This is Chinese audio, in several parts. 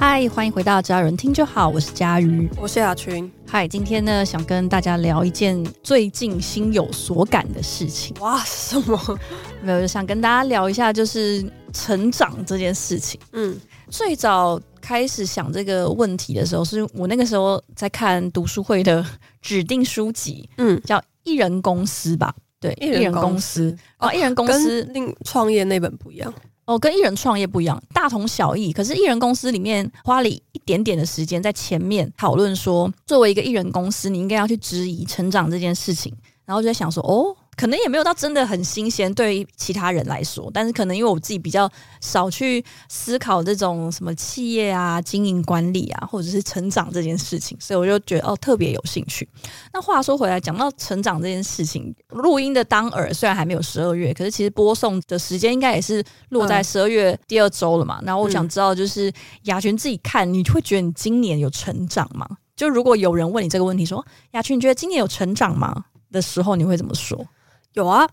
嗨，欢迎回到只要有人听就好，我是佳瑜，我是雅群。嗨，今天呢，想跟大家聊一件最近心有所感的事情。哇，什么？没有，想跟大家聊一下，就是成长这件事情。嗯，最早开始想这个问题的时候，是我那个时候在看读书会的指定书籍，嗯，叫《一人公司》吧？对，《一人公司》哦，《一人公司》跟创业那本不一样。哦，跟艺人创业不一样，大同小异。可是，艺人公司里面花了一点点的时间在前面讨论说，作为一个艺人公司，你应该要去质疑成长这件事情。然后就在想说，哦。可能也没有到真的很新鲜，对于其他人来说，但是可能因为我自己比较少去思考这种什么企业啊、经营管理啊，或者是成长这件事情，所以我就觉得哦特别有兴趣。那话说回来，讲到成长这件事情，录音的当耳虽然还没有十二月，可是其实播送的时间应该也是落在十二月第二周了嘛。然后我想知道，就是雅群自己看，你会觉得你今年有成长吗？就如果有人问你这个问题，说雅群，你觉得今年有成长吗？的时候，你会怎么说？有啊，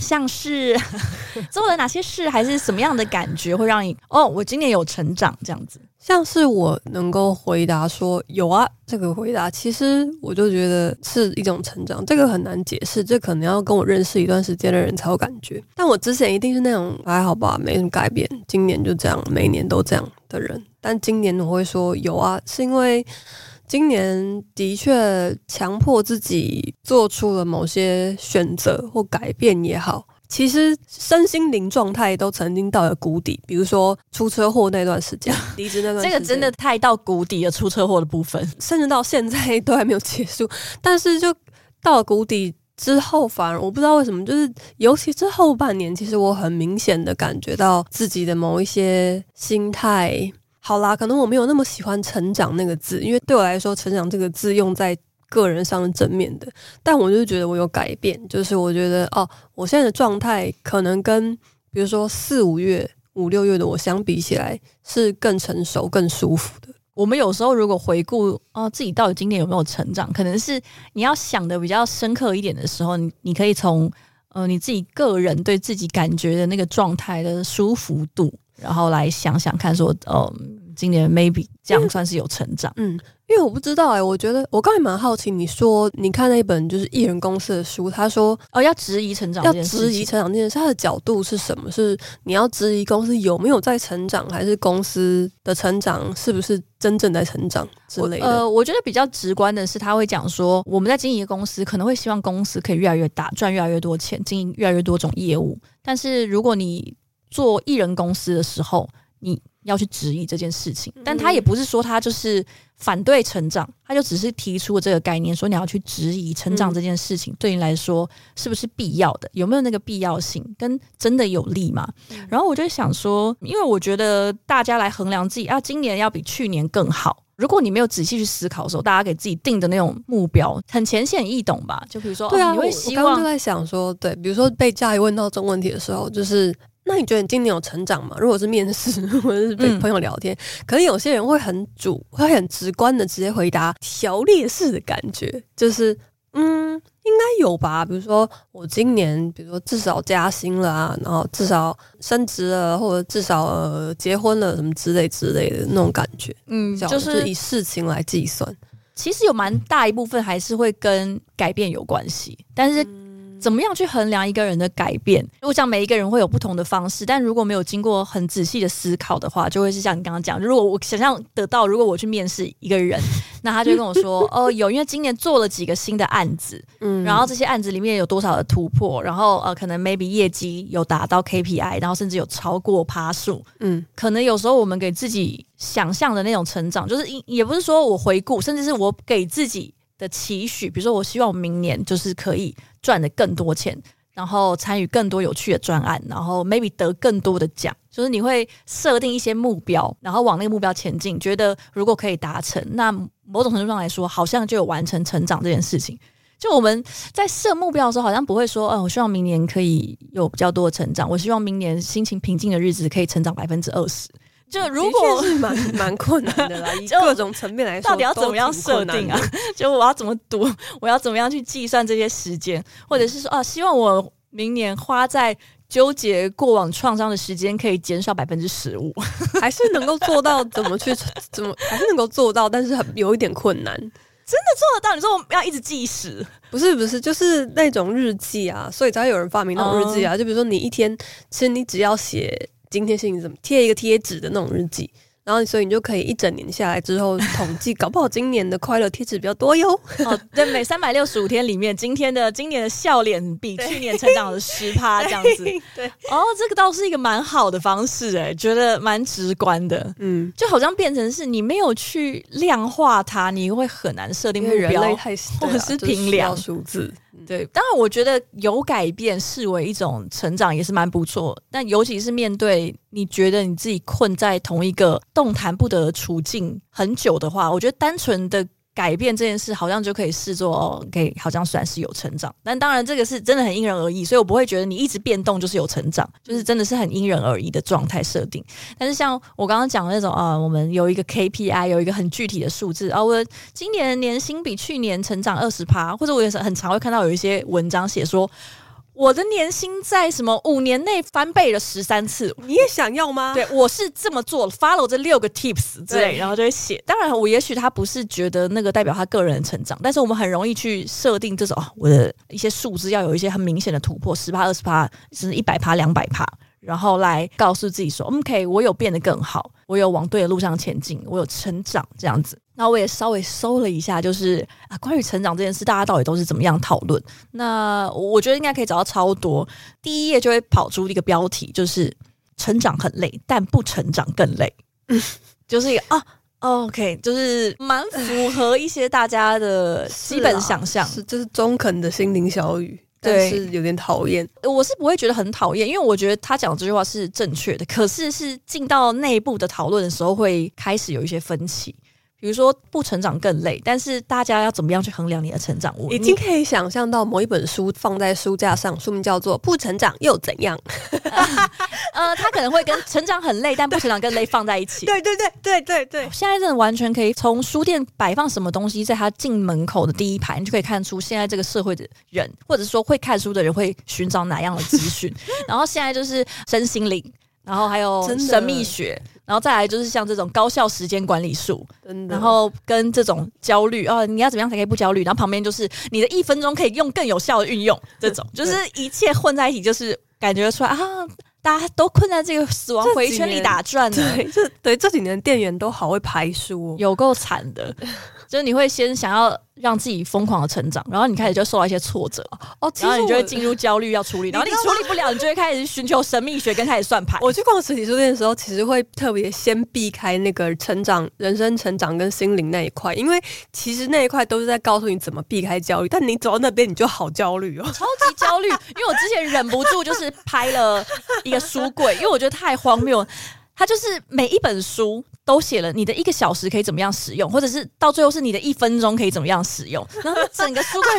像是 做了哪些事，还是什么样的感觉会让你哦，我今年有成长这样子？像是我能够回答说有啊，这个回答其实我就觉得是一种成长，这个很难解释，这可能要跟我认识一段时间的人才有感觉。但我之前一定是那种还好吧，没什么改变，今年就这样，每年都这样的人。但今年我会说有啊，是因为。今年的确强迫自己做出了某些选择或改变也好，其实身心灵状态都曾经到了谷底。比如说出车祸那段时间，离职那段时间，这个真的太到谷底了。出车祸的部分，甚至到现在都还没有结束。但是就到了谷底之后，反而我不知道为什么，就是尤其是后半年，其实我很明显的感觉到自己的某一些心态。好啦，可能我没有那么喜欢“成长”那个字，因为对我来说，“成长”这个字用在个人上是正面的。但我就觉得我有改变，就是我觉得哦，我现在的状态可能跟比如说四五月、五六月的我相比起来，是更成熟、更舒服的。我们有时候如果回顾哦，自己到底今年有没有成长，可能是你要想的比较深刻一点的时候，你你可以从呃你自己个人对自己感觉的那个状态的舒服度。然后来想想看，说，嗯，今年 maybe 这样算是有成长，嗯，因为我不知道哎、欸，我觉得我刚才蛮好奇，你说你看那一本就是艺人公司的书，他说哦要质疑成长，要质疑成长这件事，他的角度是什么？是你要质疑公司有没有在成长，还是公司的成长是不是真正在成长之类的？呃，我觉得比较直观的是，他会讲说，我们在经营公司，可能会希望公司可以越来越大，赚越来越多钱，经营越来越多种业务，但是如果你做艺人公司的时候，你要去质疑这件事情，但他也不是说他就是反对成长，他就只是提出了这个概念，说你要去质疑成长这件事情对你来说是不是必要的，有没有那个必要性，跟真的有利吗？然后我就想说，因为我觉得大家来衡量自己，啊，今年要比去年更好。如果你没有仔细去思考的时候，大家给自己定的那种目标很浅显易懂吧？就比如说，对啊，哦、你会希望我刚刚就在想说，对，比如说被家瑜问到这种问题的时候，就是。那你觉得你今年有成长吗？如果是面试 或者是跟朋友聊天，嗯、可能有些人会很主，会很直观的直接回答条列式的感觉，就是嗯，应该有吧。比如说我今年，比如说至少加薪了啊，然后至少升职了，或者至少呃结婚了什么之类之类的那种感觉。嗯，就是以事情来计算，其实有蛮大一部分还是会跟改变有关系，但是。嗯怎么样去衡量一个人的改变？如果讲每一个人会有不同的方式，但如果没有经过很仔细的思考的话，就会是像你刚刚讲，如果我想象得到，如果我去面试一个人，那他就跟我说：“哦，有，因为今年做了几个新的案子，嗯，然后这些案子里面有多少的突破，然后呃，可能 maybe 业绩有达到 KPI，然后甚至有超过趴数，嗯，可能有时候我们给自己想象的那种成长，就是也不是说我回顾，甚至是我给自己。”的期许，比如说，我希望明年就是可以赚得更多钱，然后参与更多有趣的专案，然后 maybe 得更多的奖。就是你会设定一些目标，然后往那个目标前进。觉得如果可以达成，那某种程度上来说，好像就有完成成长这件事情。就我们在设目标的时候，好像不会说，嗯、我希望明年可以有比较多的成长。我希望明年心情平静的日子可以成长百分之二十。就如果是蛮 蛮困难的啦，以各种层面来说，到底要怎么样设定啊？就我要怎么读，我要怎么样去计算这些时间，或者是说啊，希望我明年花在纠结过往创伤的时间可以减少百分之十五，还是能够做到？怎么去？怎么还是能够做到？但是很有一点困难。真的做得到？你说我们要一直计时？不是不是，就是那种日记啊，所以才会有人发明那种日记啊。嗯、就比如说你一天，其实你只要写今天心情怎么，贴一个贴纸的那种日记。然后，所以你就可以一整年下来之后统计，搞不好今年的快乐贴纸比较多哟。哦，对，每三百六十五天里面，今天的今年的笑脸比去年成长了十趴这样子。对，哦，这个倒是一个蛮好的方式哎，觉得蛮直观的。嗯，就好像变成是你没有去量化它，你会很难设定目标，人类太或者是评量数字。对，当然，我觉得有改变视为一种成长也是蛮不错。但尤其是面对你觉得你自己困在同一个动弹不得的处境很久的话，我觉得单纯的。改变这件事好像就可以视作，可以好像算是有成长，但当然这个是真的很因人而异，所以我不会觉得你一直变动就是有成长，就是真的是很因人而异的状态设定。但是像我刚刚讲的那种啊，我们有一个 KPI，有一个很具体的数字啊，我今年年薪比去年成长二十趴，或者我也是很常会看到有一些文章写说。我的年薪在什么五年内翻倍了十三次？你也想要吗？对，我是这么做，follow 这六个 tips 之类，然后就会写。当然，我也许他不是觉得那个代表他个人的成长，但是我们很容易去设定这种哦，我的一些数字要有一些很明显的突破，十趴、二十趴，甚至一百趴、两百趴，然后来告诉自己说，OK，我有变得更好，我有往对的路上前进，我有成长，这样子。那我也稍微搜了一下，就是啊，关于成长这件事，大家到底都是怎么样讨论？那我觉得应该可以找到超多。第一页就会跑出一个标题，就是“成长很累，但不成长更累”，就是一个啊，OK，就是蛮符合一些大家的 基本想象。是，这是中肯的心灵小语，但是有点讨厌。我是不会觉得很讨厌，因为我觉得他讲这句话是正确的。可是是进到内部的讨论的时候，会开始有一些分歧。比如说不成长更累，但是大家要怎么样去衡量你的成长？我已经可以想象到某一本书放在书架上，书名叫做《不成长又怎样》呃。呃，他可能会跟成长很累，但不成长更累放在一起。对对对对对对。现在真的完全可以从书店摆放什么东西，在他进门口的第一排，你就可以看出现在这个社会的人，或者说会看书的人会寻找哪样的资讯。然后现在就是身心灵。然后还有神秘学，然后再来就是像这种高效时间管理术，然后跟这种焦虑啊，你要怎么样才可以不焦虑？然后旁边就是你的一分钟可以用更有效的运用，这种就是一切混在一起，就是感觉出来啊，大家都困在这个死亡回圈里打转的。对，这对这几年店员都好会排书，有够惨的。就是你会先想要让自己疯狂的成长，然后你开始就受到一些挫折，哦，然后你就会进入焦虑要处理，然后你处理不了，你就会开始寻求神秘学跟开始算牌。我去逛实体书店的时候，其实会特别先避开那个成长、人生成长跟心灵那一块，因为其实那一块都是在告诉你怎么避开焦虑，但你走到那边你就好焦虑哦，超级焦虑。因为我之前忍不住就是拍了一个书柜，因为我觉得太荒谬。它就是每一本书都写了你的一个小时可以怎么样使用，或者是到最后是你的一分钟可以怎么样使用。然后整个书柜，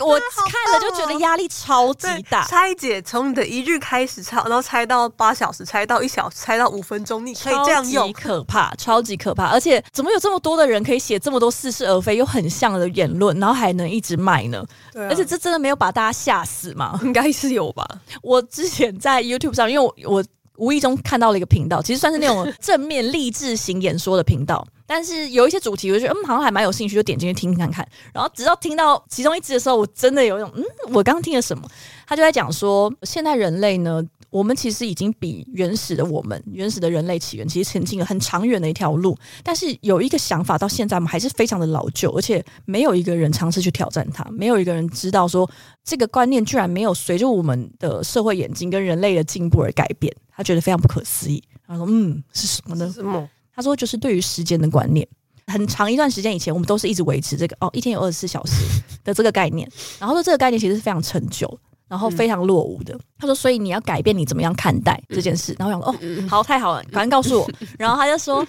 我看了就觉得压力超级大。拆解从你的一日开始拆，然后拆到八小时，拆到一小时，拆到五分钟，你可以这样用。可怕，超级可怕！而且怎么有这么多的人可以写这么多似是而非又很像的言论，然后还能一直卖呢？对啊。而且这真的没有把大家吓死吗？应该是有吧。我之前在 YouTube 上，因为我我。无意中看到了一个频道，其实算是那种正面励志型演说的频道，但是有一些主题，我就觉得嗯，好像还蛮有兴趣，就点进去听听看看。然后直到听到其中一集的时候，我真的有一种嗯，我刚刚听了什么？他就在讲说，现在人类呢。我们其实已经比原始的我们，原始的人类起源，其实前进了很长远的一条路。但是有一个想法，到现在我们还是非常的老旧，而且没有一个人尝试去挑战它，没有一个人知道说这个观念居然没有随着我们的社会演进跟人类的进步而改变。他觉得非常不可思议。他说：“嗯，是什么呢？什么？他说就是对于时间的观念。很长一段时间以前，我们都是一直维持这个哦，一天有二十四小时的这个概念。然后说这个概念其实是非常陈旧。”然后非常落伍的，他说：“所以你要改变你怎么样看待这件事。”然后我想说：“哦，好，太好了，赶快告诉我。”然后他就说：“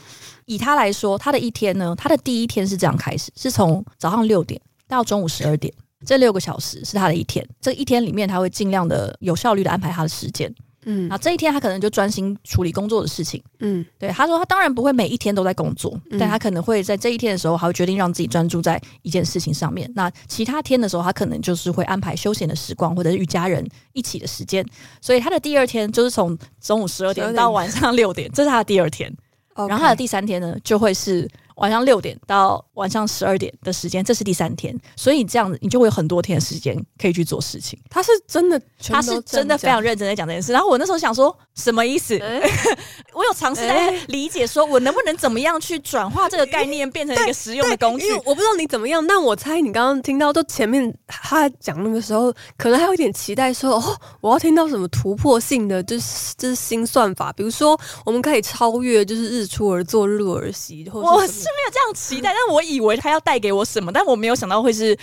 以他来说，他的一天呢，他的第一天是这样开始，是从早上六点到中午十二点，这六个小时是他的一天。这一天里面，他会尽量的有效率的安排他的时间。嗯，啊这一天他可能就专心处理工作的事情，嗯，对，他说他当然不会每一天都在工作，嗯、但他可能会在这一天的时候，还会决定让自己专注在一件事情上面。那其他天的时候，他可能就是会安排休闲的时光，或者是与家人一起的时间。所以他的第二天就是从中午十二点到晚上六点，这是他的第二天。然后他的第三天呢，就会是。晚上六点到晚上十二点的时间，这是第三天，所以这样子你就会有很多天的时间可以去做事情。他是真的，他是真的非常认真在讲这件事。然后我那时候想说，什么意思？欸、我有尝试在理解，说我能不能怎么样去转化这个概念，变成一个实用的工具。我不知道你怎么样，但我猜你刚刚听到，就前面他讲那个时候，可能还有一点期待说，说哦，我要听到什么突破性的，就是就是新算法，比如说我们可以超越，就是日出而作，日落而息，或者是。是没有这样期待，但我以为他要带给我什么，但我没有想到会是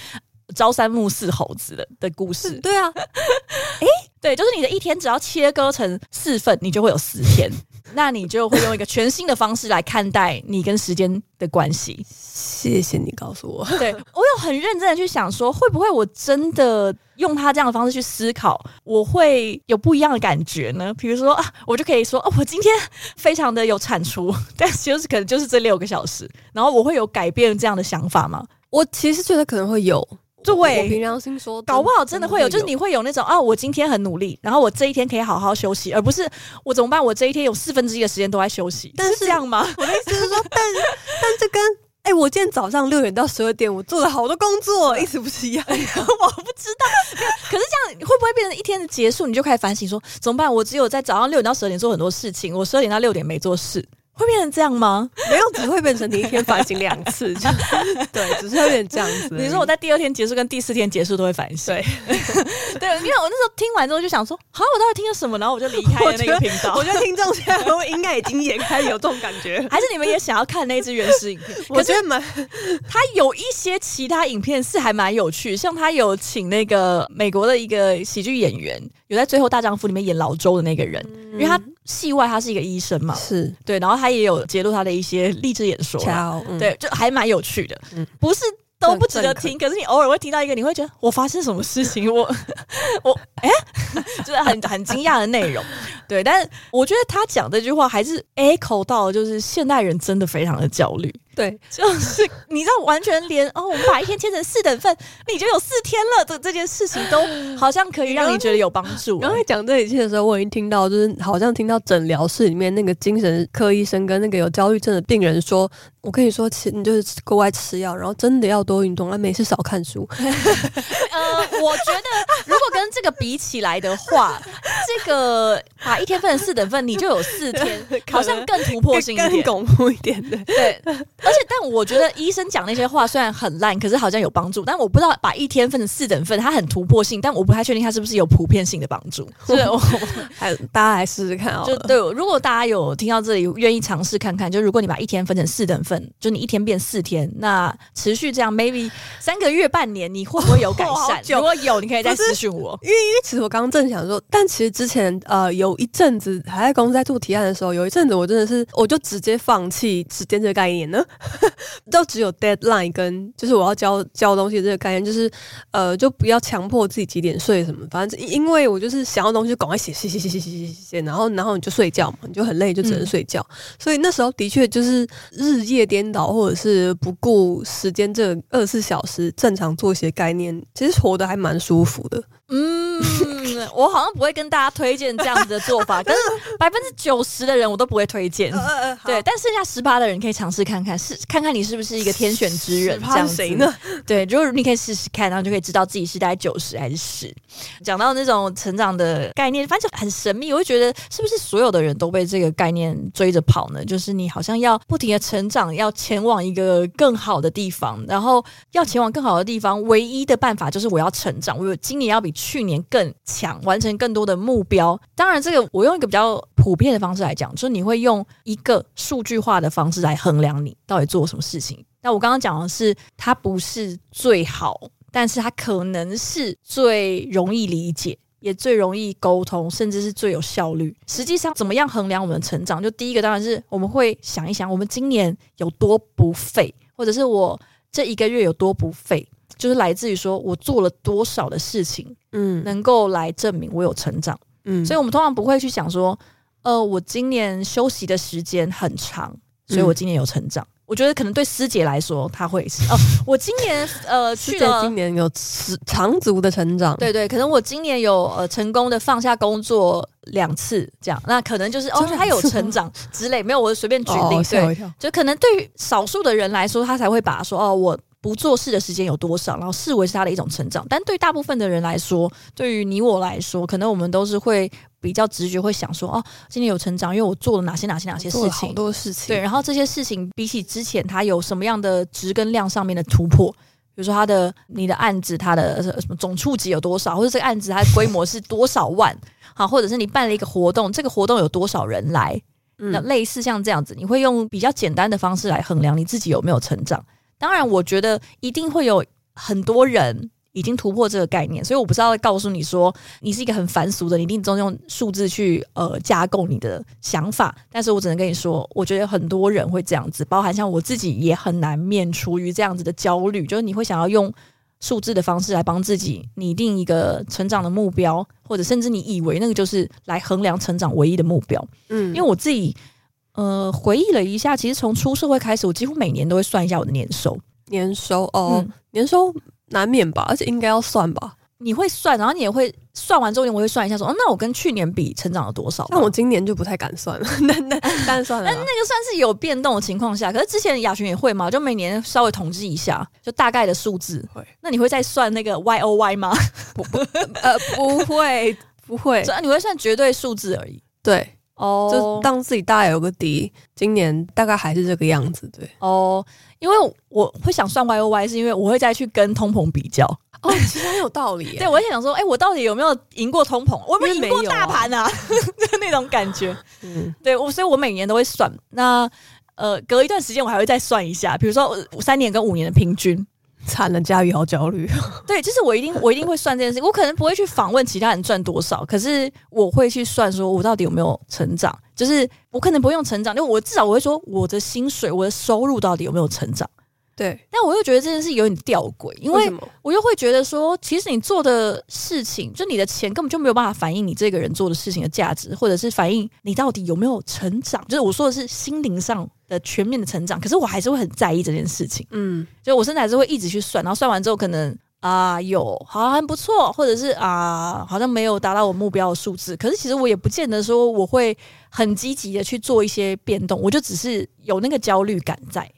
朝三暮四猴子的的故事。对啊，哎，对，就是你的一天只要切割成四份，你就会有四天，那你就会用一个全新的方式来看待你跟时间的关系。谢谢你告诉我，对，我有很认真的去想说，会不会我真的用他这样的方式去思考，我会有不一样的感觉呢？比如说啊，我就可以说哦，我今天非常的有产出，但就是可能就是这六个小时，然后我会有改变这样的想法吗？我其实觉得可能会有，对，我凭良心说，搞不好真的会有，就是你会有那种啊，我今天很努力，然后我这一天可以好好休息，而不是我怎么办？我这一天有四分之一的时间都在休息，但是，是这样吗？我的意思是说，但 但这跟。哎、欸，我今天早上六点到十二点，我做了好多工作，意思不是一样？我不知道。可是这样会不会变成一天的结束？你就开始反省说，怎么办？我只有在早上六点到十二点做很多事情，我十二点到六点没做事。会变成这样吗？没有，只会变成你一天反省两次，对，只是有点这样子。你说我在第二天结束跟第四天结束都会反省，对，对，因为我那时候听完之后就想说，好，我到底听了什么？然后我就离开了那个频道。我觉得听众现在应该已经也开始有这种感觉，还是你们也想要看那支原始影片？我觉得蛮，他有一些其他影片是还蛮有趣，像他有请那个美国的一个喜剧演员，有在《最后大丈夫》里面演老周的那个人，因为他。戏外他是一个医生嘛，是。对，然后他也有揭露他的一些励志演说，嗯、对，就还蛮有趣的，嗯，不是都不值得听，可是你偶尔会听到一个，你会觉得我发生什么事情，我 我哎，就是很很惊讶的内容，对，但是我觉得他讲这句话还是 echo 到，就是现代人真的非常的焦虑。对，就是你知道，完全连哦，我们把一天切成四等份，你就有四天了的这件事情，都 好像可以让你觉得有帮助。刚才讲这一切的时候，我已经听到，就是好像听到诊疗室里面那个精神科医生跟那个有焦虑症的病人说：“我跟你说，其你就是国外吃药，然后真的要多运动，啊，没事少看书。”呃，我觉得如果跟这个比起来的话，这个把一天分成四等份，你就有四天，好像更突破性一点，更巩固一点的，对。而且，但我觉得医生讲那些话虽然很烂，可是好像有帮助。但我不知道把一天分成四等份，它很突破性，但我不太确定它是不是有普遍性的帮助。所以我还大家来试试看哦！就对，如果大家有听到这里，愿意尝试看看，就如果你把一天分成四等份，就你一天变四天，那持续这样，maybe 三个月、半年，你会不会有改善？善。如果有，你可以再咨询我。因为因为其实我刚刚正想说，但其实之前呃有一阵子还在公司在做提案的时候，有一阵子我真的是我就直接放弃时间这个概念呢，就只有 deadline 跟就是我要交交东西这个概念，就是呃就不要强迫自己几点睡什么，反正因为我就是想要东西赶快写写写写写写写，然后然后你就睡觉嘛，你就很累，就只能睡觉。所以那时候的确就是日夜颠倒，或者是不顾时间这二十四小时正常作息的概念，其实。活得还蛮舒服的。嗯，我好像不会跟大家推荐这样子的做法，可是百分之九十的人我都不会推荐。对，但剩下十八的人可以尝试看看，是看看你是不是一个天选之人。这样子谁呢？对，就是你可以试试看，然后就可以知道自己是大概九十还是十。讲到那种成长的概念，反正很神秘，我会觉得是不是所有的人都被这个概念追着跑呢？就是你好像要不停的成长，要前往一个更好的地方，然后要前往更好的地方，唯一的办法就是是我要成长，我有今年要比。去年更强，完成更多的目标。当然，这个我用一个比较普遍的方式来讲，就是你会用一个数据化的方式来衡量你到底做什么事情。那我刚刚讲的是，它不是最好，但是它可能是最容易理解，也最容易沟通，甚至是最有效率。实际上，怎么样衡量我们的成长？就第一个，当然是我们会想一想，我们今年有多不费，或者是我这一个月有多不费。就是来自于说我做了多少的事情，嗯，能够来证明我有成长。嗯，所以我们通常不会去想说，呃，我今年休息的时间很长，所以我今年有成长。嗯我觉得可能对师姐来说，她会是哦。我今年呃去了，今年有长足的成长。对对，可能我今年有呃成功的放下工作两次，这样那可能就是哦，他有成长之类。没有，我随便举例。对，就可能对于少数的人来说，他才会把说哦，我不做事的时间有多少，然后视为是他的一种成长。但对大部分的人来说，对于你我来说，可能我们都是会。比较直觉会想说哦，今年有成长，因为我做了哪些哪些哪些事情，好多事情。对，然后这些事情比起之前，它有什么样的值跟量上面的突破？比如说，他的你的案子，他的什么总触及有多少，或者这个案子它的规模是多少万？好，或者是你办了一个活动，这个活动有多少人来？那类似像这样子，你会用比较简单的方式来衡量你自己有没有成长。当然，我觉得一定会有很多人。已经突破这个概念，所以我不知道告诉你说，你是一个很凡俗的，你一定总用数字去呃加构你的想法。但是我只能跟你说，我觉得很多人会这样子，包含像我自己也很难免除于这样子的焦虑，就是你会想要用数字的方式来帮自己拟定一个成长的目标，或者甚至你以为那个就是来衡量成长唯一的目标。嗯，因为我自己呃回忆了一下，其实从出社会开始，我几乎每年都会算一下我的年收，年收哦，嗯、年收。难免吧，而且应该要算吧。你会算，然后你也会算完之后，我会算一下说，哦，那我跟去年比成长了多少？那我今年就不太敢算了。那那但算了，那那个算是有变动的情况下。可是之前雅群也会嘛，就每年稍微统计一下，就大概的数字。会。那你会再算那个 Y O Y 吗？不不呃不会不会，你会算绝对数字而已。对哦，就当自己大概有个底，今年大概还是这个样子。对哦。因为我会想算 Y O Y，是因为我会再去跟通膨比较哦，其实很有道理。对，我也想说，哎、欸，我到底有没有赢过通膨？我有没有赢过大盘啊？就那种感觉。嗯，对，我所以，我每年都会算。那呃，隔一段时间我还会再算一下，比如说三年跟五年的平均。惨了，佳宇好焦虑。对，就是我一定我一定会算这件事。我可能不会去访问其他人赚多少，可是我会去算，说我到底有没有成长。就是我可能不用成长，因为我至少我会说我的薪水、我的收入到底有没有成长。对，但我又觉得这件事有点吊诡，因为我又会觉得说，其实你做的事情，就你的钱根本就没有办法反映你这个人做的事情的价值，或者是反映你到底有没有成长。就是我说的是心灵上的全面的成长，可是我还是会很在意这件事情。嗯，就我甚至还是会一直去算，然后算完之后，可能啊有好像很不错，或者是啊好像没有达到我目标的数字。可是其实我也不见得说我会很积极的去做一些变动，我就只是有那个焦虑感在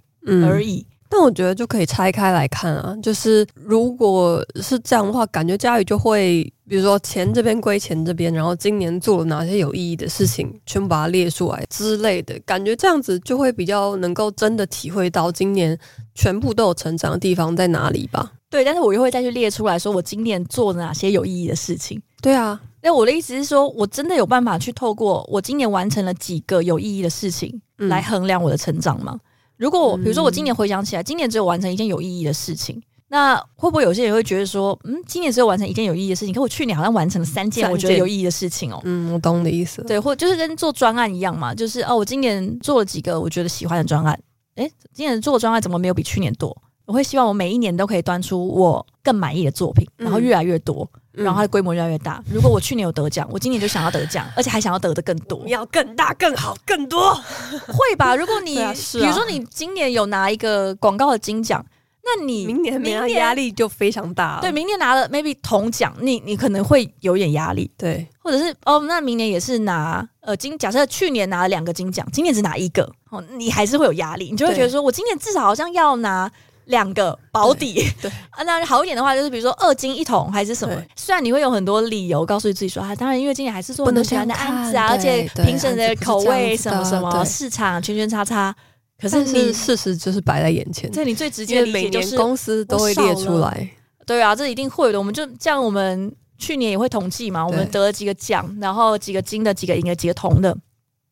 而已。嗯那我觉得就可以拆开来看啊，就是如果是这样的话，感觉家瑜就会，比如说钱这边归钱这边，然后今年做了哪些有意义的事情，全部把它列出来之类的，感觉这样子就会比较能够真的体会到今年全部都有成长的地方在哪里吧？对，但是我又会再去列出来说，我今年做了哪些有意义的事情。对啊，那我的意思是说，我真的有办法去透过我今年完成了几个有意义的事情来衡量我的成长吗？嗯如果比如说我今年回想起来，今年只有完成一件有意义的事情，那会不会有些人会觉得说，嗯，今年只有完成一件有意义的事情，可我去年好像完成了三件我觉得有意义的事情哦。嗯，我懂你的意思。对，或就是跟做专案一样嘛，就是哦，我今年做了几个我觉得喜欢的专案，诶，今年做的专案怎么没有比去年多？我会希望我每一年都可以端出我更满意的作品，然后越来越多。然后它的规模越来越大。如果我去年有得奖，我今年就想要得奖，而且还想要得的更多。你要更大、更好、更多，会吧？如果你、啊啊、比如说你今年有拿一个广告的金奖，那你明年明年压力就非常大。对，明年拿了 maybe 铜奖，你你可能会有点压力。对，或者是哦，那明年也是拿呃金，假设去年拿了两个金奖，今年只拿一个，哦，你还是会有压力，你就会觉得说我今年至少好像要拿。两个保底，对，对 啊，那好一点的话，就是比如说二金一桶还是什么。虽然你会有很多理由告诉自己说啊，当然因为今年还是做很多喜欢的案子啊，而且评审的口味什么什么市场圈圈叉叉。可是你事实就是摆在眼前，这你最直接的理解就是公司都会列出来。对啊，这一定会的。我们就这样，我们去年也会统计嘛，我们得了几个奖，然后几个金的，几个银的，几个铜的。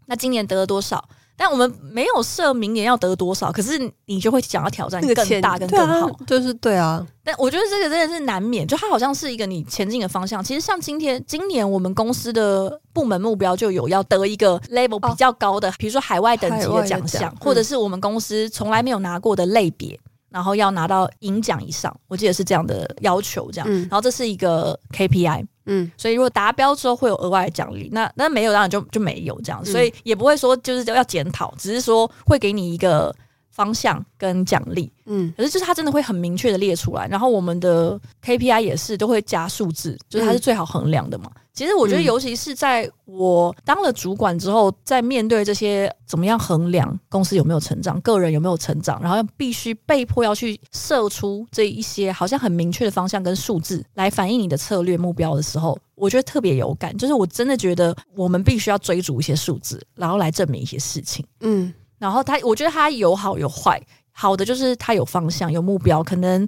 那今年得了多少？但我们没有设明年要得多少，可是你就会想要挑战更大、更更好，就是对啊。但我觉得这个真的是难免，就它好像是一个你前进的方向。其实像今天、今年我们公司的部门目标就有要得一个 level 比较高的，比如说海外等级的奖项，或者是我们公司从来没有拿过的类别。然后要拿到银奖以上，我记得是这样的要求，这样。嗯、然后这是一个 KPI，嗯，所以如果达标之后会有额外的奖励，那那没有当然就就没有这样，所以也不会说就是要检讨，只是说会给你一个。方向跟奖励，嗯，可是就是它真的会很明确的列出来，然后我们的 KPI 也是都会加数字，就是它是最好衡量的嘛。嗯、其实我觉得，尤其是在我当了主管之后，在面对这些怎么样衡量公司有没有成长，个人有没有成长，然后必须被迫要去设出这一些好像很明确的方向跟数字来反映你的策略目标的时候，我觉得特别有感，就是我真的觉得我们必须要追逐一些数字，然后来证明一些事情，嗯。然后他，我觉得他有好有坏。好的就是他有方向、有目标，可能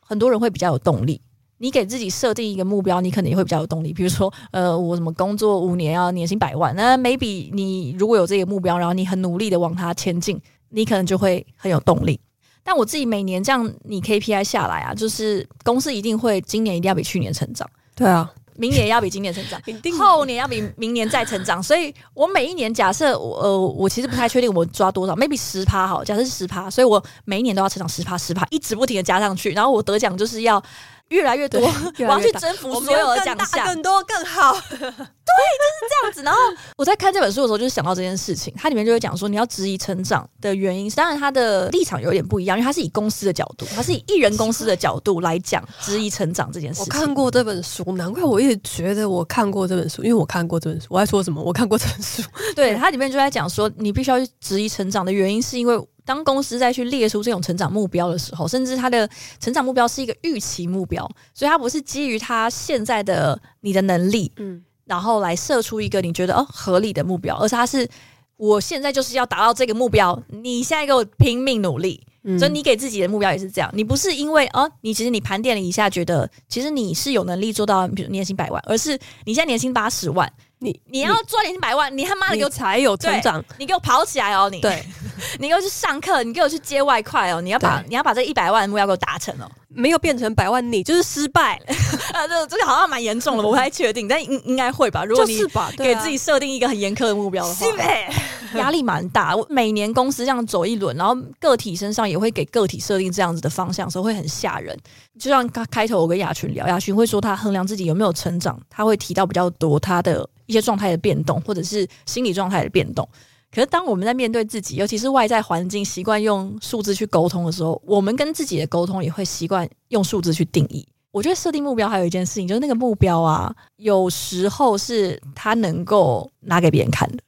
很多人会比较有动力。你给自己设定一个目标，你可能也会比较有动力。比如说，呃，我什么工作五年要年薪百万，那 maybe 你如果有这个目标，然后你很努力的往它前进，你可能就会很有动力。但我自己每年这样，你 KPI 下来啊，就是公司一定会今年一定要比去年成长。对啊。明年要比今年成长，后年要比明年再成长，所以我每一年假设我呃，我其实不太确定我抓多少，maybe 十趴好，假设是十趴，所以我每一年都要成长十趴十趴，一直不停的加上去，然后我得奖就是要。越来越多，越越我要去征服所有的奖项，更多更好。对，就是这样子。然后我在看这本书的时候，就是想到这件事情。它里面就会讲说，你要质疑成长的原因，当然他的立场有点不一样，因为他是以公司的角度，他是以艺人公司的角度来讲质疑成长这件事情。我看过这本书，难怪我一直觉得我看过这本书，因为我看过这本书。我在说什么？我看过这本书。对，它里面就在讲说，你必须要去质疑成长的原因，是因为。当公司再去列出这种成长目标的时候，甚至它的成长目标是一个预期目标，所以它不是基于它现在的你的能力，嗯，然后来设出一个你觉得哦合理的目标，而是它是我现在就是要达到这个目标，你现在给我拼命努力，嗯，所以你给自己的目标也是这样，你不是因为哦，你其实你盘点了一下，觉得其实你是有能力做到，比如年薪百万，而是你现在年薪八十万。你你要赚年薪百万，你他妈的给我才有成长，你给我跑起来哦！你对，你给我去上课，你给我去接外快哦！你要把你要把这一百万的目标给我达成哦！没有变成百万，你就是失败啊！这这个好像蛮严重的，我不太确定，但应应该会吧？如果你给自己设定一个很严苛的目标的话，压力蛮大。我每年公司这样走一轮，然后个体身上也会给个体设定这样子的方向，所以会很吓人。就像开开头我跟雅群聊，雅群会说他衡量自己有没有成长，他会提到比较多他的。一些状态的变动，或者是心理状态的变动。可是，当我们在面对自己，尤其是外在环境，习惯用数字去沟通的时候，我们跟自己的沟通也会习惯用数字去定义。我觉得设定目标还有一件事情，就是那个目标啊，有时候是他能够拿给别人看的。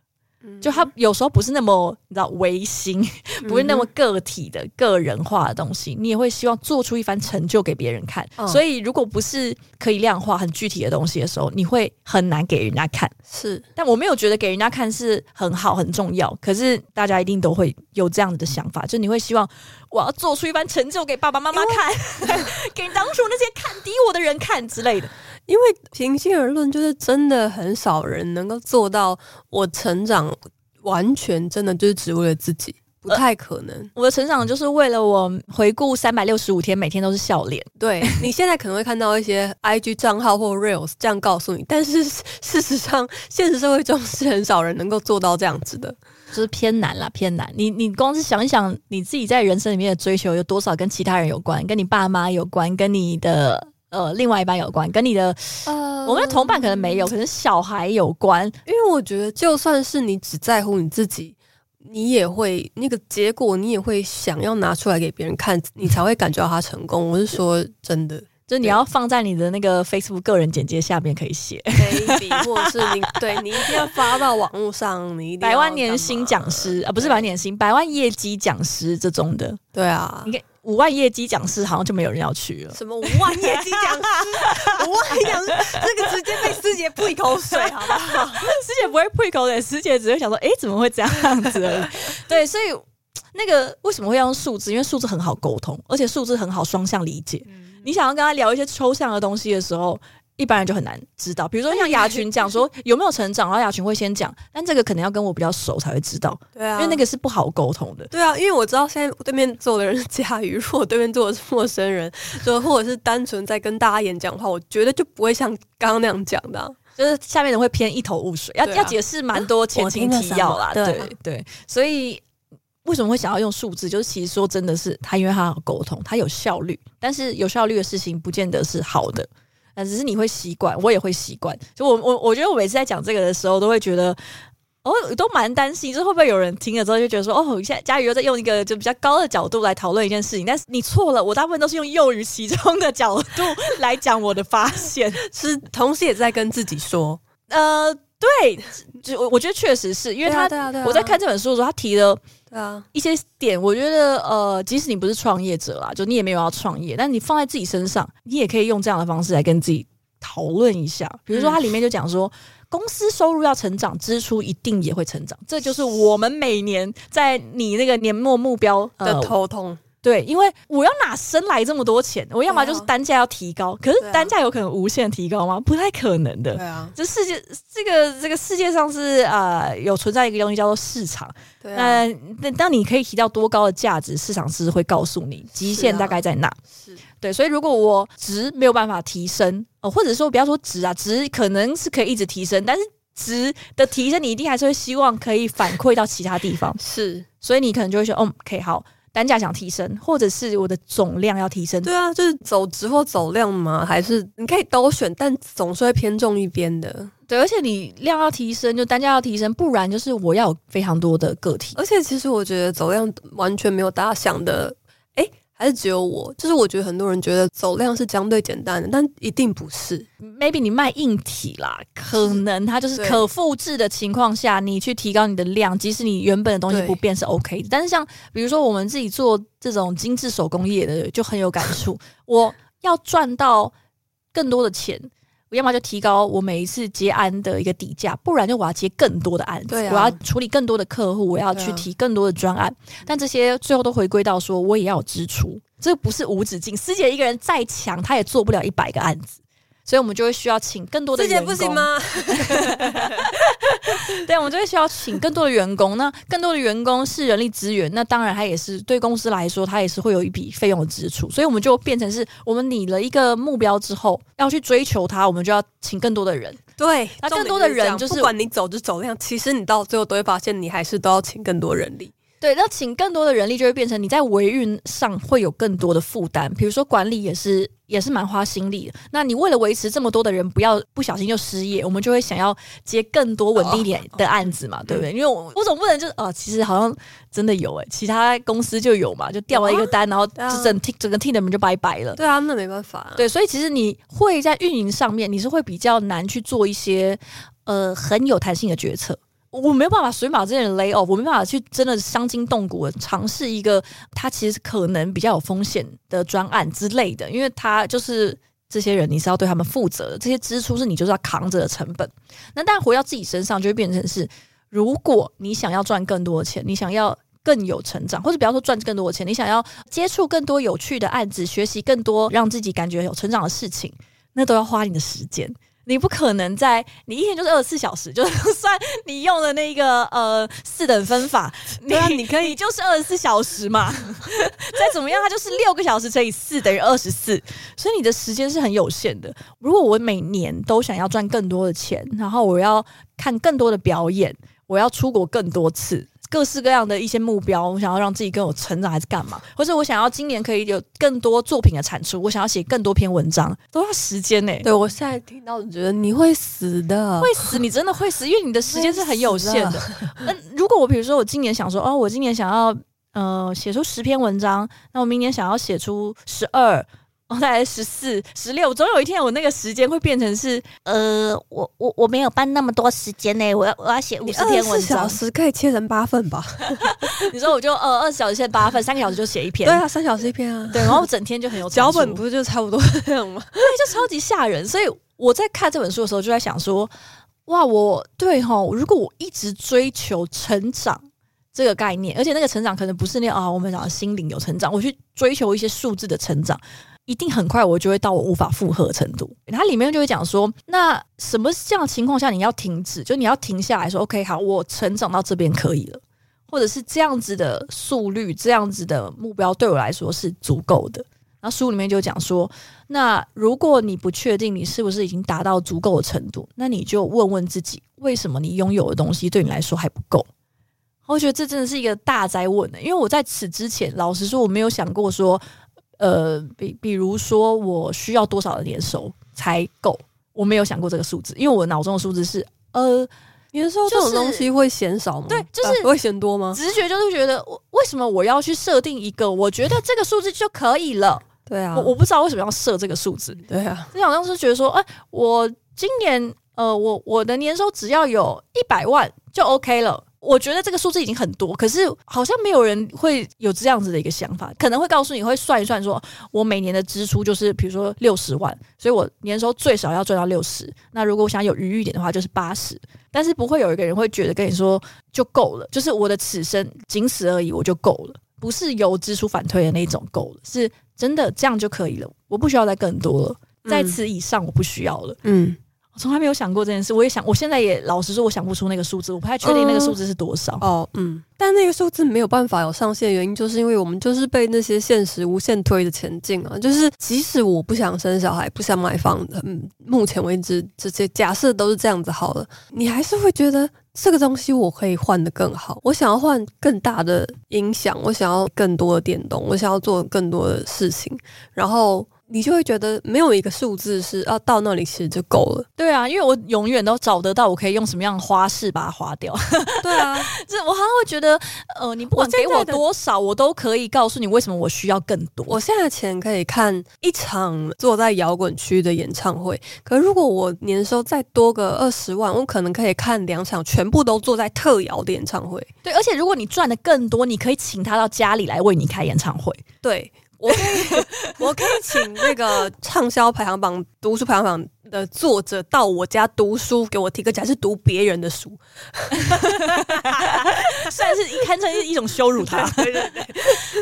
就他有时候不是那么你知道唯心，不是那么个体的个人化的东西，你也会希望做出一番成就给别人看。所以如果不是可以量化很具体的东西的时候，你会很难给人家看。是，但我没有觉得给人家看是很好很重要。可是大家一定都会有这样子的想法，就你会希望我要做出一番成就给爸爸妈妈看，给当初那些看低我的人看之类的。因为平心而论，就是真的很少人能够做到我成长完全真的就是只为了自己，不太可能。呃、我的成长就是为了我回顾三百六十五天，每天都是笑脸。对，你现在可能会看到一些 IG 账号或 Reels 这样告诉你，但是事实上，现实社会中是很少人能够做到这样子的，就是偏难啦，偏难。你你光是想一想，你自己在人生里面的追求有多少跟其他人有关，跟你爸妈有关，跟你的。呃，另外一半有关，跟你的呃，我们的同伴可能没有，可能小孩有关。因为我觉得，就算是你只在乎你自己，你也会那个结果，你也会想要拿出来给别人看，你才会感觉到他成功。我是说真的，就你要放在你的那个 Facebook 个人简介下面可以写，maybe，或者是你对你一定要发到网络上，你百万年薪讲师啊，不是百万年薪，百万业绩讲师这种的，对啊，你看。五万业绩讲师好像就没有人要去了。什么五万业绩讲师？五万讲师，这个直接被师姐吐一口水，好不好？师姐不会吐一口水，师姐只会想说：“哎、欸，怎么会这样子？”对，所以那个为什么会要用数字？因为数字很好沟通，而且数字很好双向理解。嗯、你想要跟他聊一些抽象的东西的时候。一般人就很难知道，比如说像雅群 讲说有没有成长，然后雅群会先讲，但这个可能要跟我比较熟才会知道，对啊，因为那个是不好沟通的，对啊，因为我知道现在对面坐的人是佳瑜，如果对面坐的是陌生人，就或者是单纯在跟大家演讲的话，我觉得就不会像刚刚那样讲的，就是下面人会偏一头雾水，要、啊、要解释蛮多前情提要啦，对对，对，所以。为什么会想要用数字？就是其实说真的是他，因为他好沟通，他有效率，但是有效率的事情不见得是好的。但只是你会习惯，我也会习惯。就我我我觉得我每次在讲这个的时候，都会觉得。我都蛮担心，就是会不会有人听了之后就觉得说，哦，现在佳宇又在用一个就比较高的角度来讨论一件事情，但是你错了，我大部分都是用幼于其中的角度来讲我的发现，是同时也在跟自己说，呃，对，就我我觉得确实是因为他，我在看这本书的时候，他提了啊一些点，我觉得呃，即使你不是创业者啦，就你也没有要创业，但你放在自己身上，你也可以用这样的方式来跟自己讨论一下，比如说它里面就讲说。嗯公司收入要成长，支出一定也会成长，这就是我们每年在你那个年末目标的头痛。对，因为我要哪生来这么多钱？我要么就是单价要提高，可是单价有可能无限提高吗？不太可能的。对啊，这世界这个这个世界上是呃有存在一个东西叫做市场。对啊，那当你可以提到多高的价值，市场是会告诉你极限大概在哪。是，对，所以如果我值没有办法提升，哦，或者说不要说值啊，值可能是可以一直提升，但是值的提升你一定还是会希望可以反馈到其他地方。是，所以你可能就会说，嗯可以好。单价想提升，或者是我的总量要提升。对啊，就是走值或走量嘛，还是你可以都选，但总是会偏重一边的。对，而且你量要提升，就单价要提升，不然就是我要有非常多的个体。而且其实我觉得走量完全没有大家想的。还是只有我，就是我觉得很多人觉得走量是相对简单的，但一定不是。Maybe 你卖硬体啦，可能它就是可复制的情况下，你去提高你的量，即使你原本的东西不变是 OK 的。但是像比如说我们自己做这种精致手工业的，就很有感触。我要赚到更多的钱。我要么就提高我每一次接案的一个底价，不然就我要接更多的案子，啊、我要处理更多的客户，我要去提更多的专案。啊、但这些最后都回归到说，我也要有支出，这不是无止境。师姐一个人再强，她也做不了一百个案子。所以我们就会需要请更多的员工，不行吗？对，我们就会需要请更多的员工。那更多的员工是人力资源，那当然它也是对公司来说，它也是会有一笔费用的支出。所以我们就变成是我们拟了一个目标之后，要去追求它，我们就要请更多的人。对，那更多的人就是不管你走就走量，其实你到最后都会发现，你还是都要请更多人力。对，那请更多的人力就会变成你在维运上会有更多的负担，比如说管理也是也是蛮花心力的。那你为了维持这么多的人，不要不小心就失业，我们就会想要接更多稳定一点的案子嘛，哦、对不对？因为我我总不能就是哦，其实好像真的有诶，其他公司就有嘛，就掉了一个单，然后就整 team 整个 team 的人就拜拜了。对啊，那没办法、啊。对，所以其实你会在运营上面，你是会比较难去做一些呃很有弹性的决策。我没有办法随便把这些人 lay off，我没办法去真的伤筋动骨的尝试一个他其实可能比较有风险的专案之类的，因为他就是这些人，你是要对他们负责的，这些支出是你就是要扛着的成本。那但回到自己身上，就会变成是，如果你想要赚更多的钱，你想要更有成长，或者不要说赚更多的钱，你想要接触更多有趣的案子，学习更多让自己感觉有成长的事情，那都要花你的时间。你不可能在你一天就是二十四小时，就 算你用了那个呃四等分法，你对啊，你可以就是二十四小时嘛，再怎么样它就是六个小时乘以四等于二十四，所以你的时间是很有限的。如果我每年都想要赚更多的钱，然后我要看更多的表演，我要出国更多次。各式各样的一些目标，我想要让自己更有成长，还是干嘛？或者我想要今年可以有更多作品的产出，我想要写更多篇文章，都要时间呢、欸。对，我现在听到，觉得你会死的，会死，你真的会死，因为你的时间是很有限的。那如果我比如说我今年想说，哦，我今年想要呃写出十篇文章，那我明年想要写出十二。我再来十四、十六，总有一天我那个时间会变成是，呃，我我我没有办那么多时间呢，我要我要写五十篇文章，小时可以切成八份吧？你说我就呃二十小时切八份，三个小时就写一篇，对啊，三小时一篇啊，对，然后我整天就很有 脚本，不是就差不多这样吗？对，就超级吓人。所以我在看这本书的时候，就在想说，哇，我对哈，如果我一直追求成长这个概念，而且那个成长可能不是那啊，我们讲的心灵有成长，我去追求一些数字的成长。一定很快，我就会到我无法负荷的程度。它里面就会讲说，那什么这样的情况下你要停止？就你要停下来说，OK，好，我成长到这边可以了，或者是这样子的速率，这样子的目标对我来说是足够的。然后书里面就讲说，那如果你不确定你是不是已经达到足够的程度，那你就问问自己，为什么你拥有的东西对你来说还不够？我觉得这真的是一个大哉问的，因为我在此之前，老实说，我没有想过说，呃，比比如说我需要多少的年收才够，我没有想过这个数字，因为我脑中的数字是，呃，年收这种东西会嫌少吗？对，就是、啊、会嫌多吗？直觉就是觉得，为什么我要去设定一个我觉得这个数字就可以了？对啊，我我不知道为什么要设这个数字。对啊，就好像是觉得说，哎、欸，我今年，呃，我我的年收只要有一百万就 OK 了。我觉得这个数字已经很多，可是好像没有人会有这样子的一个想法，可能会告诉你会算一算说，说我每年的支出就是比如说六十万，所以我年收最少要赚到六十。那如果我想有余裕一点的话，就是八十。但是不会有一个人会觉得跟你说就够了，就是我的此生仅此而已，我就够了，不是由支出反推的那种够了，是真的这样就可以了，我不需要再更多了，在此以上我不需要了。嗯。从来没有想过这件事，我也想，我现在也老实说，我想不出那个数字，我不太确定那个数字是多少。哦，嗯，但那个数字没有办法有上限，原因就是因为我们就是被那些现实无限推着前进啊。就是即使我不想生小孩，不想买房的，嗯，目前为止这些假设都是这样子好了，你还是会觉得这个东西我可以换得更好。我想要换更大的音响，我想要更多的电动，我想要做更多的事情，然后。你就会觉得没有一个数字是啊到那里其实就够了。对啊，因为我永远都找得到我可以用什么样的花式把它花掉。对啊，这我好像会觉得，呃，你不管给我多少，我，我都可以告诉你为什么我需要更多。我现在钱可以看一场坐在摇滚区的演唱会，可如果我年收再多个二十万，我可能可以看两场全部都坐在特摇的演唱会。对，而且如果你赚的更多，你可以请他到家里来为你开演唱会。对。我可以，我可以请那个畅销排行榜、读书排行榜的作者到我家读书，给我提个价，是读别人的书，算是一堪称是一种羞辱他。对对对，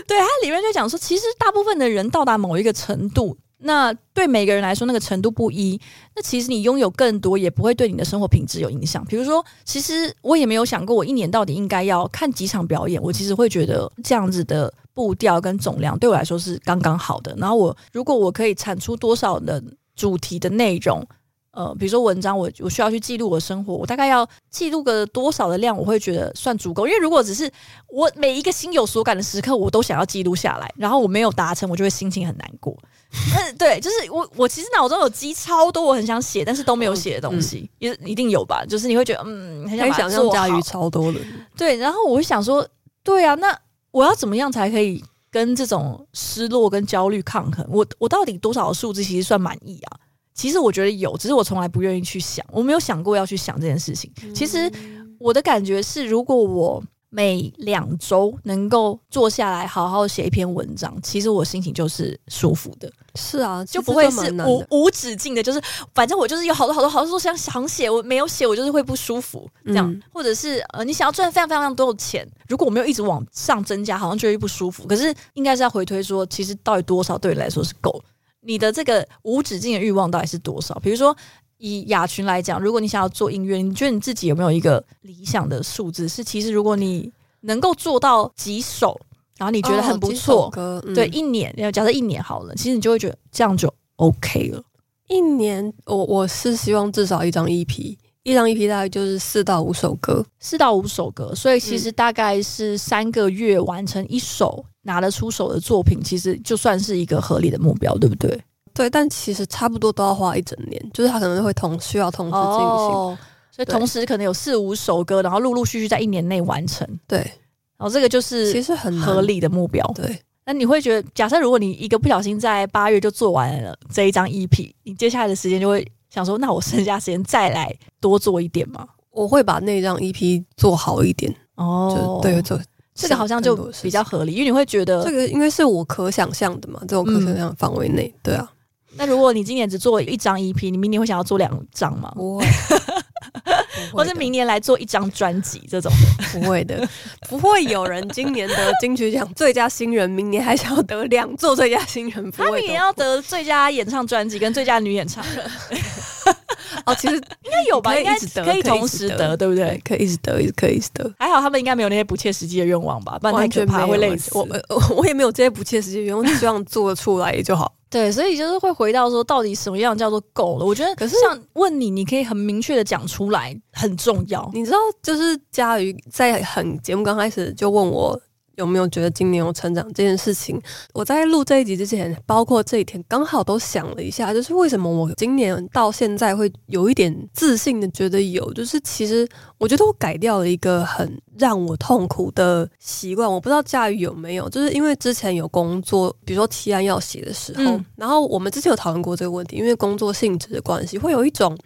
对，他里面就讲说，其实大部分的人到达某一个程度，那对每个人来说那个程度不一，那其实你拥有更多也不会对你的生活品质有影响。比如说，其实我也没有想过，我一年到底应该要看几场表演，我其实会觉得这样子的。步调跟总量对我来说是刚刚好的。然后我如果我可以产出多少的主题的内容，呃，比如说文章，我我需要去记录我的生活，我大概要记录个多少的量，我会觉得算足够。因为如果只是我每一个心有所感的时刻，我都想要记录下来，然后我没有达成，我就会心情很难过。嗯，对，就是我我其实脑中有积超多我很想写，但是都没有写的东西，也、嗯、一定有吧？就是你会觉得嗯，很想把它做好。家瑜超多的，对，然后我会想说，对啊，那。我要怎么样才可以跟这种失落跟焦虑抗衡？我我到底多少数字其实算满意啊？其实我觉得有，只是我从来不愿意去想，我没有想过要去想这件事情。其实我的感觉是，如果我。每两周能够坐下来好好写一篇文章，其实我心情就是舒服的。是啊，就不会是无无止境的，就是反正我就是有好多好多好多事想想写，我没有写，我就是会不舒服。这样，嗯、或者是呃，你想要赚非常非常多的钱，如果我没有一直往上增加，好像觉得不舒服。可是应该是要回推说，其实到底多少对你来说是够？你的这个无止境的欲望到底是多少？比如说。以雅群来讲，如果你想要做音乐，你觉得你自己有没有一个理想的数字？是其实如果你能够做到几首，然后你觉得很不错，哦嗯、对，一年，假设一年好了，其实你就会觉得这样就 OK 了。一年，我我是希望至少一张 EP，一张 EP 大概就是四到五首歌，四到五首歌，所以其实大概是三个月完成一首拿得出手的作品，其实就算是一个合理的目标，对不对？对，但其实差不多都要花一整年，就是他可能会同需要同时进行，哦，所以同时可能有四五首歌，然后陆陆续续在一年内完成。对，然后这个就是其实很合理的目标。对，那你会觉得，假设如果你一个不小心在八月就做完了这一张 EP，你接下来的时间就会想说，那我剩下时间再来多做一点吗？我会把那张 EP 做好一点。哦，对，做这个好像就比较合理，因为你会觉得这个应该是我可想象的嘛，在我可想象范围内，对啊。那如果你今年只做一张 EP，你明年会想要做两张吗？不会，或是明年来做一张专辑这种的？不会的，不会有人今年得金曲奖最佳新人，明年还想要得两座最佳新人。不会，他明年要得最佳演唱专辑跟最佳女演唱人。哦，其实应该有吧？应该可以同时得，对不对？可以一直得，一直可以一直得。还好他们应该没有那些不切实际的愿望吧？不然太可怕，会累死。我 我也没有这些不切实际的愿望，希望做得出来就好。对，所以就是会回到说，到底什么样叫做够了？我觉得，可是像问你，你可以很明确的讲出来，很重要。你知道，就是佳瑜在很节目刚开始就问我。有没有觉得今年有成长这件事情？我在录这一集之前，包括这一天，刚好都想了一下，就是为什么我今年到现在会有一点自信的觉得有，就是其实我觉得我改掉了一个很让我痛苦的习惯。我不知道佳宇有没有，就是因为之前有工作，比如说提案要写的时候，嗯、然后我们之前有讨论过这个问题，因为工作性质的关系，会有一种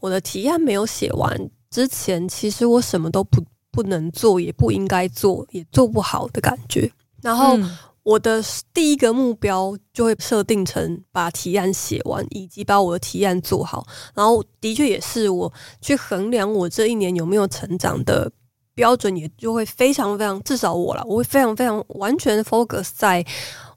我的提案没有写完之前，其实我什么都不。不能做，也不应该做，也做不好的感觉。然后我的第一个目标就会设定成把提案写完，以及把我的提案做好。然后的确也是我去衡量我这一年有没有成长的标准，也就会非常非常，至少我了，我会非常非常完全 focus 在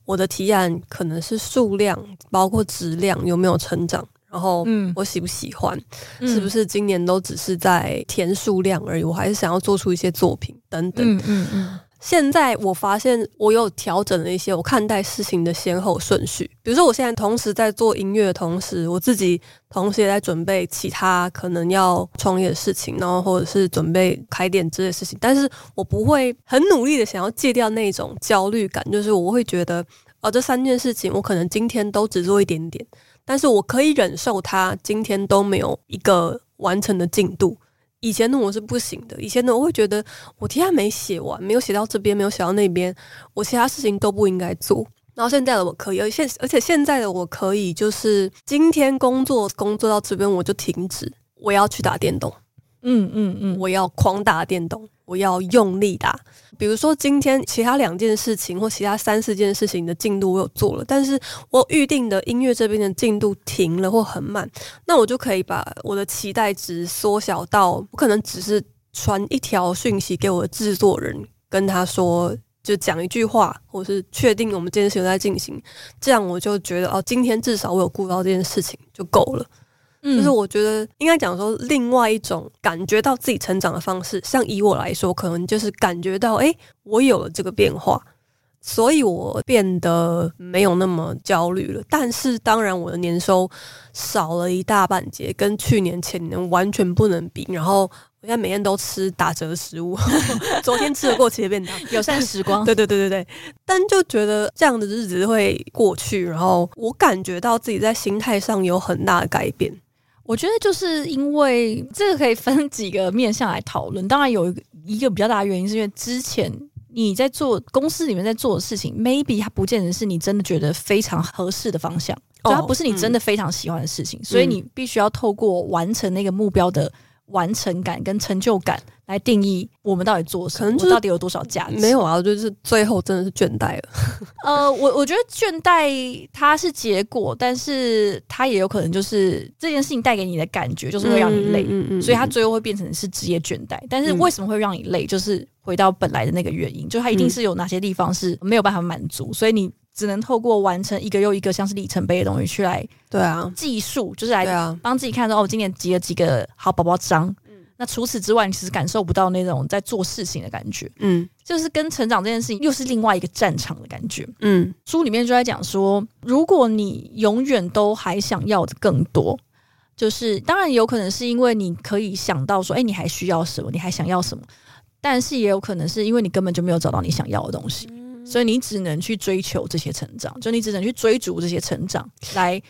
我的提案，可能是数量，包括质量有没有成长。然后，嗯，我喜不喜欢？嗯、是不是今年都只是在填数量而已？我还是想要做出一些作品等等。嗯嗯嗯。现在我发现我有调整了一些我看待事情的先后顺序。比如说，我现在同时在做音乐的同时，我自己同时也在准备其他可能要创业的事情，然后或者是准备开店之类的事情。但是我不会很努力的想要戒掉那种焦虑感，就是我会觉得，哦，这三件事情我可能今天都只做一点点。但是我可以忍受他今天都没有一个完成的进度。以前的我是不行的，以前的我会觉得我提案没写完，没有写到这边，没有写到那边，我其他事情都不应该做。然后现在的我可以，而且现在的我可以，就是今天工作工作到这边我就停止，我要去打电动。嗯嗯嗯，我要狂打电动，我要用力打。比如说今天其他两件事情或其他三四件事情的进度我有做了，但是我预定的音乐这边的进度停了或很慢，那我就可以把我的期待值缩小到，我可能只是传一条讯息给我的制作人，跟他说就讲一句话，或是确定我们这件事情在进行，这样我就觉得哦，今天至少我有顾到这件事情就够了。就是我觉得应该讲说，另外一种感觉到自己成长的方式，像以我来说，可能就是感觉到，哎，我有了这个变化，所以我变得没有那么焦虑了。但是当然，我的年收少了一大半截，跟去年前年完全不能比。然后我现在每天都吃打折的食物，昨天吃了过期的便当，友善时光。对对对对对，但就觉得这样的日子会过去，然后我感觉到自己在心态上有很大的改变。我觉得就是因为这个可以分几个面向来讨论。当然有一个比较大的原因，是因为之前你在做公司里面在做的事情，maybe 它不见得是你真的觉得非常合适的方向，就它不是你真的非常喜欢的事情，所以你必须要透过完成那个目标的完成感跟成就感来定义我们到底做什么，可能我到底有多少价值？没有啊，就是最后真的是倦怠了。呃，我我觉得倦怠它是结果，但是它也有可能就是这件事情带给你的感觉就是会让你累，嗯嗯嗯嗯、所以它最后会变成是职业倦怠。但是为什么会让你累？就是回到本来的那个原因，就它一定是有哪些地方是没有办法满足，所以你。只能透过完成一个又一个像是里程碑的东西去来，对啊，计数就是来帮自己看说哦，我今年集了几个好宝宝章。嗯，那除此之外，你其实感受不到那种在做事情的感觉。嗯，就是跟成长这件事情又是另外一个战场的感觉。嗯，书里面就在讲说，如果你永远都还想要的更多，就是当然有可能是因为你可以想到说，哎，你还需要什么，你还想要什么，但是也有可能是因为你根本就没有找到你想要的东西。所以你只能去追求这些成长，就你只能去追逐这些成长，来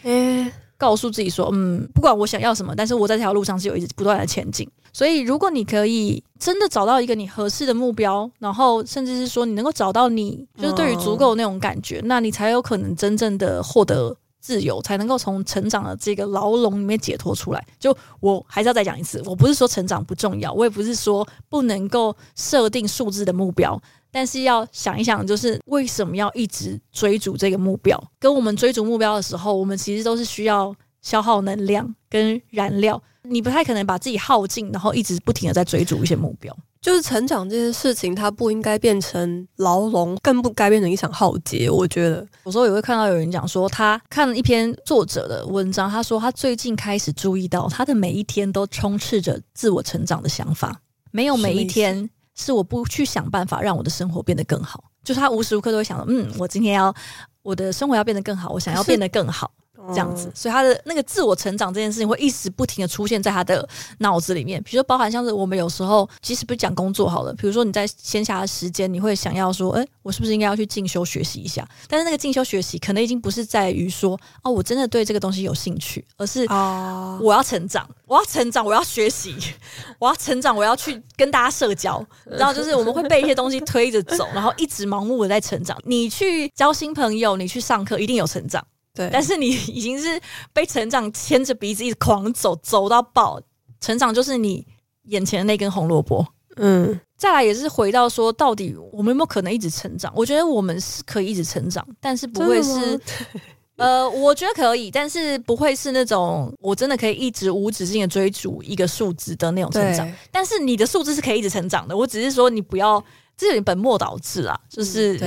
告诉自己说，嗯，不管我想要什么，但是我在这条路上是有一直不断的前进。所以，如果你可以真的找到一个你合适的目标，然后甚至是说你能够找到你就是对于足够那种感觉，那你才有可能真正的获得自由，才能够从成长的这个牢笼里面解脱出来。就我还是要再讲一次，我不是说成长不重要，我也不是说不能够设定数字的目标。但是要想一想，就是为什么要一直追逐这个目标？跟我们追逐目标的时候，我们其实都是需要消耗能量跟燃料。你不太可能把自己耗尽，然后一直不停的在追逐一些目标。就是成长这件事情，它不应该变成牢笼，更不该变成一场浩劫。我觉得，有时候也会看到有人讲说，他看了一篇作者的文章，他说他最近开始注意到，他的每一天都充斥着自我成长的想法，没有每一天。是我不去想办法让我的生活变得更好，就是他无时无刻都会想，嗯，我今天要我的生活要变得更好，我想要变得更好。这样子，所以他的那个自我成长这件事情会一直不停的出现在他的脑子里面。比如说，包含像是我们有时候，即使不是讲工作好了，比如说你在闲暇的时间，你会想要说，诶，我是不是应该要去进修学习一下？但是那个进修学习可能已经不是在于说，哦，我真的对这个东西有兴趣，而是啊，我要成长，我要成长，我要学习，我要成长，我要去跟大家社交。然后就是我们会被一些东西推着走，然后一直盲目的在成长。你去交新朋友，你去上课，一定有成长。对，但是你已经是被成长牵着鼻子一直狂走，走到爆。成长就是你眼前的那根红萝卜。嗯，再来也是回到说，到底我们有没有可能一直成长？我觉得我们是可以一直成长，但是不会是，呃，我觉得可以，但是不会是那种我真的可以一直无止境的追逐一个数字的那种成长。但是你的数字是可以一直成长的，我只是说你不要，这有点本末倒置啊，就是。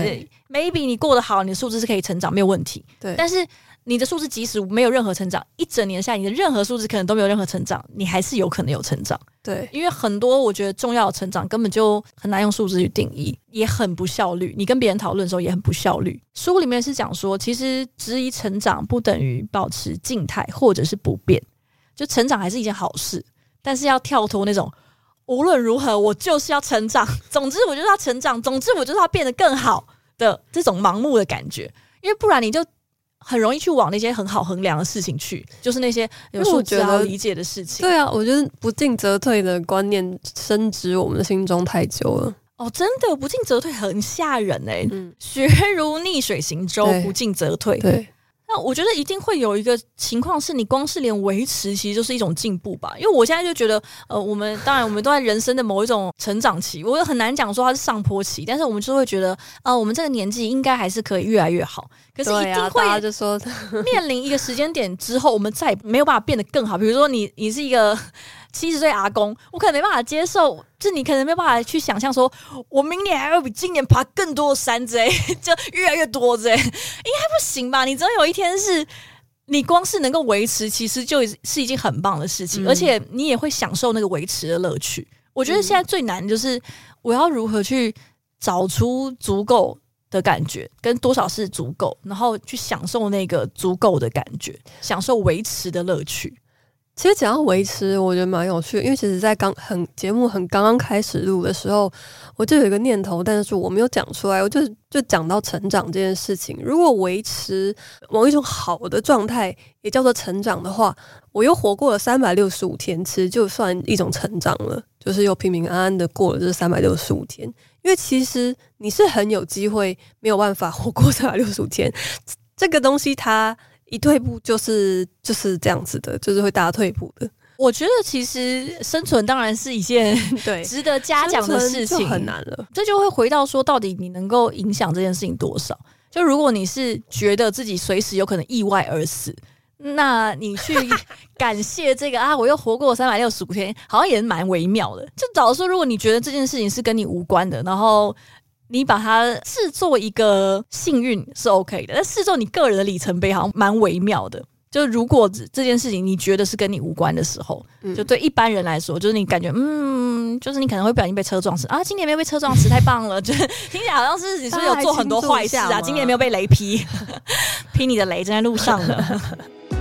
maybe 你过得好，你的数字是可以成长，没有问题。对，但是你的数字即使没有任何成长，一整年下来，你的任何数字可能都没有任何成长，你还是有可能有成长。对，因为很多我觉得重要的成长根本就很难用数字去定义，也很不效率。你跟别人讨论的时候也很不效率。书里面是讲说，其实质疑成长不等于保持静态或者是不变，就成长还是一件好事，但是要跳脱那种无论如何我就是要成长，总之我就是要成长，总之我就是要变得更好。的这种盲目的感觉，因为不然你就很容易去往那些很好衡量的事情去，就是那些有数字要理解的事情。对啊，我觉得不进则退的观念深植我们的心中太久了。哦，真的不进则退很吓人哎、欸，嗯、学如逆水行舟，不进则退。对。那我觉得一定会有一个情况是，你光是连维持，其实就是一种进步吧。因为我现在就觉得，呃，我们当然我们都在人生的某一种成长期，我也很难讲说它是上坡期，但是我们就会觉得，呃，我们这个年纪应该还是可以越来越好。可是一定会就说面临一个时间点之后，我们再也没有办法变得更好。比如说你，你是一个。七十岁阿公，我可能没办法接受，就你可能没办法去想象，说我明年还要比今年爬更多的山之类，就越来越多之类，应该不行吧？你总有一天是，你光是能够维持，其实就是一件很棒的事情，嗯、而且你也会享受那个维持的乐趣。我觉得现在最难就是，我要如何去找出足够的感觉，跟多少是足够，然后去享受那个足够的感觉，享受维持的乐趣。其实讲到维持，我觉得蛮有趣的，因为其实，在刚很节目很刚刚开始录的时候，我就有一个念头，但是我没有讲出来，我就就讲到成长这件事情。如果维持某一种好的状态，也叫做成长的话，我又活过了三百六十五天，其实就算一种成长了，就是又平平安安的过了这三百六十五天。因为其实你是很有机会没有办法活过三百六十五天，这个东西它。一退步就是就是这样子的，就是会大退步的。我觉得其实生存当然是一件 对值得嘉奖的事情，很难了。这就会回到说，到底你能够影响这件事情多少？就如果你是觉得自己随时有可能意外而死，那你去 感谢这个啊，我又活过三百六十五天，好像也是蛮微妙的。就假如说，如果你觉得这件事情是跟你无关的，然后。你把它视作一个幸运是 OK 的，但视作你个人的里程碑好像蛮微妙的。就如果这件事情你觉得是跟你无关的时候，嗯、就对一般人来说，就是你感觉嗯，就是你可能会不小心被车撞死啊，今年没有被车撞死，太棒了！就听起来好像是你是不是有做很多坏事啊？今年没有被雷劈，劈你的雷正在路上的。